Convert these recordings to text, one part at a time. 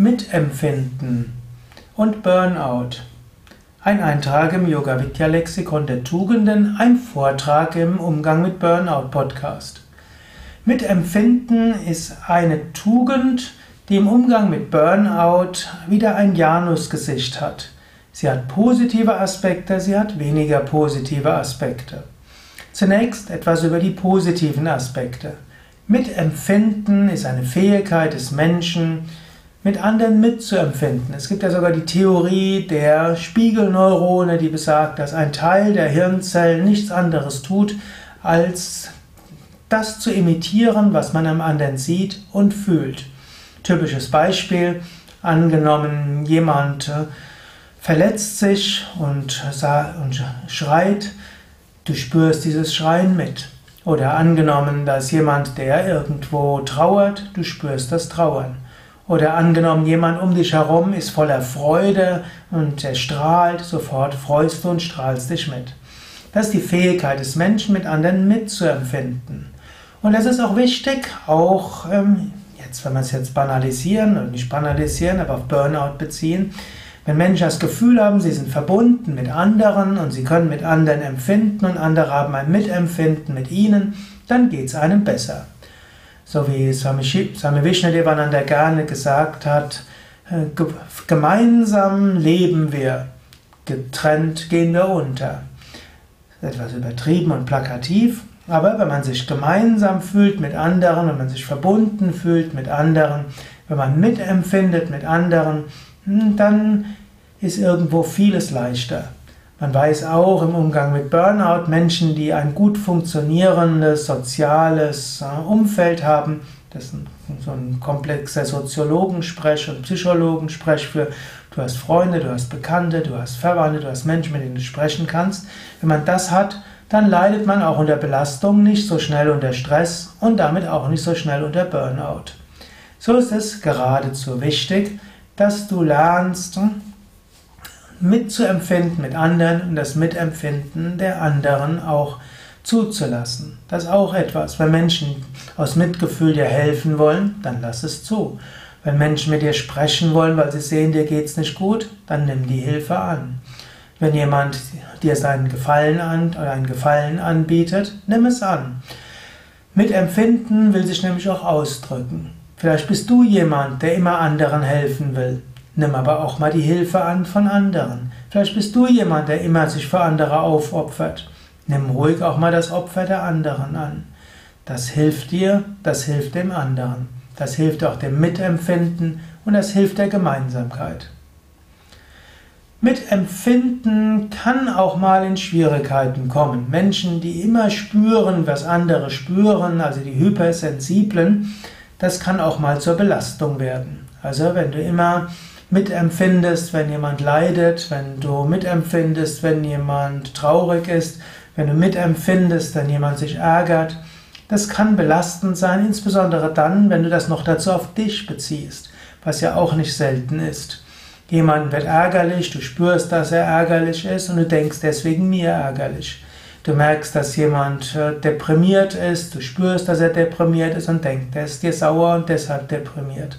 Mitempfinden und Burnout. Ein Eintrag im Yoga Vidya Lexikon der Tugenden, ein Vortrag im Umgang mit Burnout Podcast. Mitempfinden ist eine Tugend, die im Umgang mit Burnout wieder ein Janusgesicht hat. Sie hat positive Aspekte, sie hat weniger positive Aspekte. Zunächst etwas über die positiven Aspekte. Mitempfinden ist eine Fähigkeit des Menschen, mit anderen mitzuempfinden. Es gibt ja sogar die Theorie der Spiegelneurone, die besagt, dass ein Teil der Hirnzellen nichts anderes tut, als das zu imitieren, was man am anderen sieht und fühlt. Typisches Beispiel, angenommen jemand äh, verletzt sich und, und schreit, du spürst dieses Schreien mit. Oder angenommen, da ist jemand, der irgendwo trauert, du spürst das Trauern. Oder angenommen, jemand um dich herum ist voller Freude und er strahlt, sofort freust du und strahlst dich mit. Das ist die Fähigkeit des Menschen, mit anderen mitzuempfinden. Und das ist auch wichtig, auch ähm, jetzt, wenn wir es jetzt banalisieren, und nicht banalisieren, aber auf Burnout beziehen, wenn Menschen das Gefühl haben, sie sind verbunden mit anderen und sie können mit anderen empfinden und andere haben ein Mitempfinden mit ihnen, dann geht es einem besser. So wie Swami, Swami Vishnadevananda gerne gesagt hat, äh, gemeinsam leben wir, getrennt gehen wir unter. Etwas übertrieben und plakativ, aber wenn man sich gemeinsam fühlt mit anderen, wenn man sich verbunden fühlt mit anderen, wenn man mitempfindet mit anderen, hm, dann ist irgendwo vieles leichter. Man weiß auch im Umgang mit Burnout, Menschen, die ein gut funktionierendes soziales äh, Umfeld haben, das ist so ein komplexer Soziologensprech und Psychologensprech für du hast Freunde, du hast Bekannte, du hast Verwandte, du hast Menschen, mit denen du sprechen kannst. Wenn man das hat, dann leidet man auch unter Belastung, nicht so schnell unter Stress und damit auch nicht so schnell unter Burnout. So ist es geradezu wichtig, dass du lernst, hm, mitzuempfinden mit anderen und das Mitempfinden der anderen auch zuzulassen. Das ist auch etwas. Wenn Menschen aus Mitgefühl dir helfen wollen, dann lass es zu. Wenn Menschen mit dir sprechen wollen, weil sie sehen, dir geht's nicht gut, dann nimm die Hilfe an. Wenn jemand dir seinen Gefallen an oder einen Gefallen anbietet, nimm es an. Mitempfinden will sich nämlich auch ausdrücken. Vielleicht bist du jemand, der immer anderen helfen will. Nimm aber auch mal die Hilfe an von anderen. Vielleicht bist du jemand, der immer sich für andere aufopfert. Nimm ruhig auch mal das Opfer der anderen an. Das hilft dir, das hilft dem anderen. Das hilft auch dem Mitempfinden und das hilft der Gemeinsamkeit. Mitempfinden kann auch mal in Schwierigkeiten kommen. Menschen, die immer spüren, was andere spüren, also die Hypersensiblen, das kann auch mal zur Belastung werden. Also wenn du immer mitempfindest, wenn jemand leidet, wenn du mitempfindest, wenn jemand traurig ist, wenn du mitempfindest, wenn jemand sich ärgert. Das kann belastend sein, insbesondere dann, wenn du das noch dazu auf dich beziehst, was ja auch nicht selten ist. Jemand wird ärgerlich, du spürst, dass er ärgerlich ist und du denkst deswegen mir ärgerlich. Du merkst, dass jemand äh, deprimiert ist, du spürst, dass er deprimiert ist und denkst, er ist dir sauer und deshalb deprimiert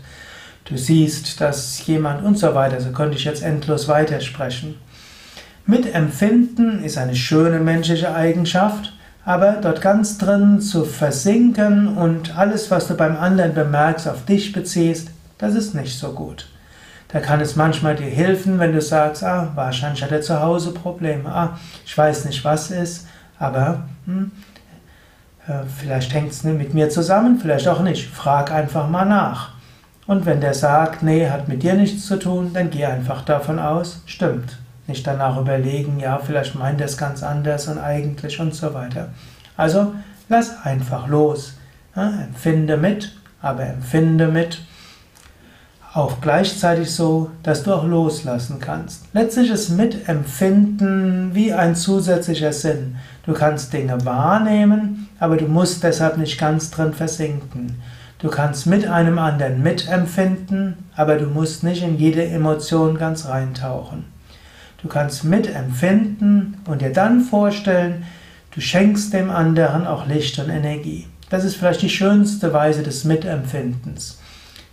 du siehst, dass jemand und so weiter, so könnte ich jetzt endlos weitersprechen. Mitempfinden ist eine schöne menschliche Eigenschaft, aber dort ganz drin zu versinken und alles, was du beim anderen bemerkst, auf dich beziehst, das ist nicht so gut. Da kann es manchmal dir helfen, wenn du sagst, ah, wahrscheinlich hat er zu Hause Probleme, ah, ich weiß nicht, was ist, aber hm, äh, vielleicht hängt es mit mir zusammen, vielleicht auch nicht. Frag einfach mal nach. Und wenn der sagt, nee, hat mit dir nichts zu tun, dann geh einfach davon aus, stimmt. Nicht danach überlegen, ja, vielleicht meint er es ganz anders und eigentlich und so weiter. Also lass einfach los. Ja, empfinde mit, aber empfinde mit auch gleichzeitig so, dass du auch loslassen kannst. Letztlich ist Mitempfinden wie ein zusätzlicher Sinn. Du kannst Dinge wahrnehmen, aber du musst deshalb nicht ganz drin versinken. Du kannst mit einem anderen mitempfinden, aber du musst nicht in jede Emotion ganz reintauchen. Du kannst mitempfinden und dir dann vorstellen, du schenkst dem anderen auch Licht und Energie. Das ist vielleicht die schönste Weise des Mitempfindens.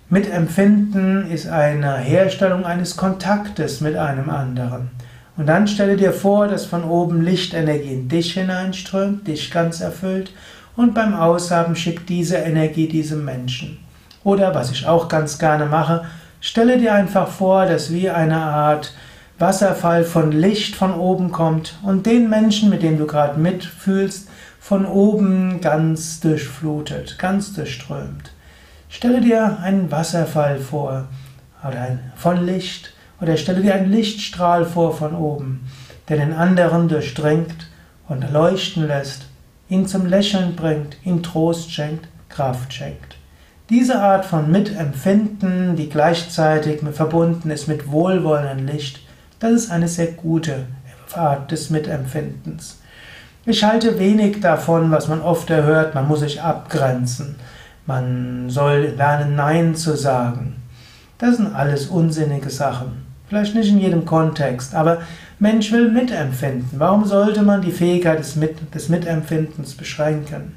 Mitempfinden ist eine Herstellung eines Kontaktes mit einem anderen. Und dann stelle dir vor, dass von oben Lichtenergie in dich hineinströmt, dich ganz erfüllt und beim Aushaben schickt diese Energie diesem Menschen. Oder was ich auch ganz gerne mache, stelle dir einfach vor, dass wie eine Art Wasserfall von Licht von oben kommt und den Menschen, mit dem du gerade mitfühlst, von oben ganz durchflutet, ganz durchströmt. Stelle dir einen Wasserfall vor oder ein, von Licht oder stelle dir einen Lichtstrahl vor von oben, der den anderen durchdringt und leuchten lässt, ihn zum Lächeln bringt, ihm Trost schenkt, Kraft schenkt. Diese Art von Mitempfinden, die gleichzeitig verbunden ist mit wohlwollendem Licht, das ist eine sehr gute Art des Mitempfindens. Ich halte wenig davon, was man oft erhört, man muss sich abgrenzen. Man soll lernen, Nein zu sagen. Das sind alles unsinnige Sachen. Vielleicht nicht in jedem Kontext, aber Mensch will mitempfinden. Warum sollte man die Fähigkeit des, Mit des Mitempfindens beschränken?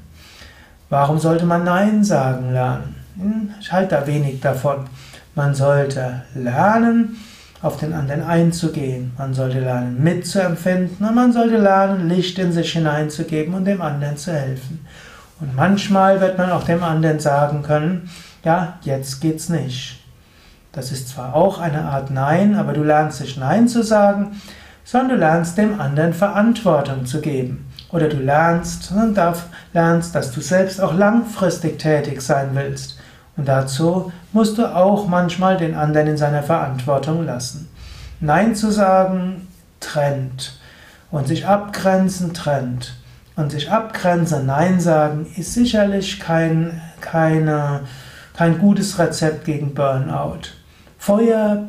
Warum sollte man Nein sagen lernen? Hm, ich halte da wenig davon. Man sollte lernen, auf den anderen einzugehen. Man sollte lernen, mitzuempfinden und man sollte lernen, Licht in sich hineinzugeben und dem anderen zu helfen. Und manchmal wird man auch dem anderen sagen können, ja, jetzt geht's nicht. Das ist zwar auch eine Art Nein, aber du lernst nicht Nein zu sagen, sondern du lernst dem anderen Verantwortung zu geben. Oder du lernst, und darf, lernst, dass du selbst auch langfristig tätig sein willst. Und dazu musst du auch manchmal den anderen in seiner Verantwortung lassen. Nein zu sagen trennt und sich abgrenzen trennt. Und sich abgrenzen, Nein sagen, ist sicherlich kein, keine, kein gutes Rezept gegen Burnout. Feuer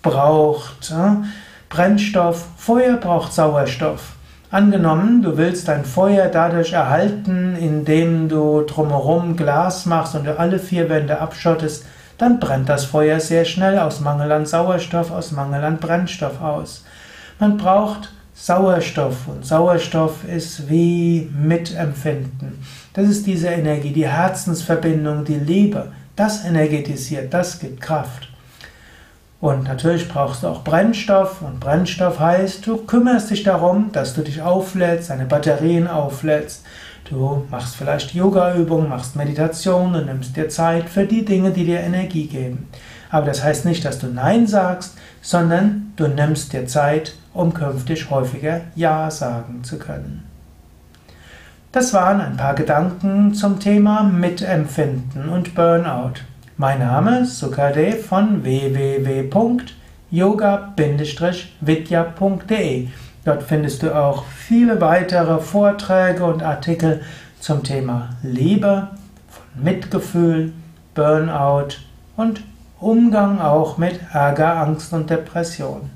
braucht äh, Brennstoff, Feuer braucht Sauerstoff. Angenommen, du willst dein Feuer dadurch erhalten, indem du drumherum Glas machst und du alle vier Wände abschottest, dann brennt das Feuer sehr schnell aus Mangel an Sauerstoff, aus Mangel an Brennstoff aus. Man braucht Sauerstoff und Sauerstoff ist wie Mitempfinden. Das ist diese Energie, die Herzensverbindung, die Liebe. Das energetisiert, das gibt Kraft. Und natürlich brauchst du auch Brennstoff und Brennstoff heißt, du kümmerst dich darum, dass du dich auflädst, deine Batterien auflädst. Du machst vielleicht Yoga-Übungen, machst Meditation und nimmst dir Zeit für die Dinge, die dir Energie geben. Aber das heißt nicht, dass du Nein sagst, sondern du nimmst dir Zeit, um künftig häufiger Ja sagen zu können. Das waren ein paar Gedanken zum Thema Mitempfinden und Burnout. Mein Name ist Sukadev von www.yoga-vidya.de. Dort findest du auch viele weitere Vorträge und Artikel zum Thema Liebe, Mitgefühl, Burnout und Umgang auch mit Ärger, Angst und Depression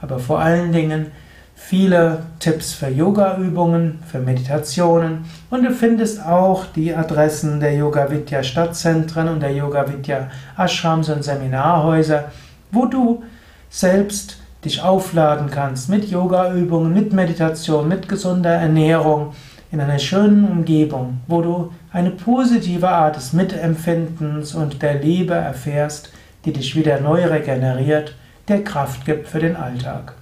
aber vor allen Dingen viele Tipps für Yoga-Übungen, für Meditationen und du findest auch die Adressen der Yoga Vidya Stadtzentren und der Yoga Vidya Ashrams und Seminarhäuser, wo du selbst dich aufladen kannst mit Yoga-Übungen, mit Meditation, mit gesunder Ernährung in einer schönen Umgebung, wo du eine positive Art des Mitempfindens und der Liebe erfährst, die dich wieder neu regeneriert der Kraft gibt für den Alltag.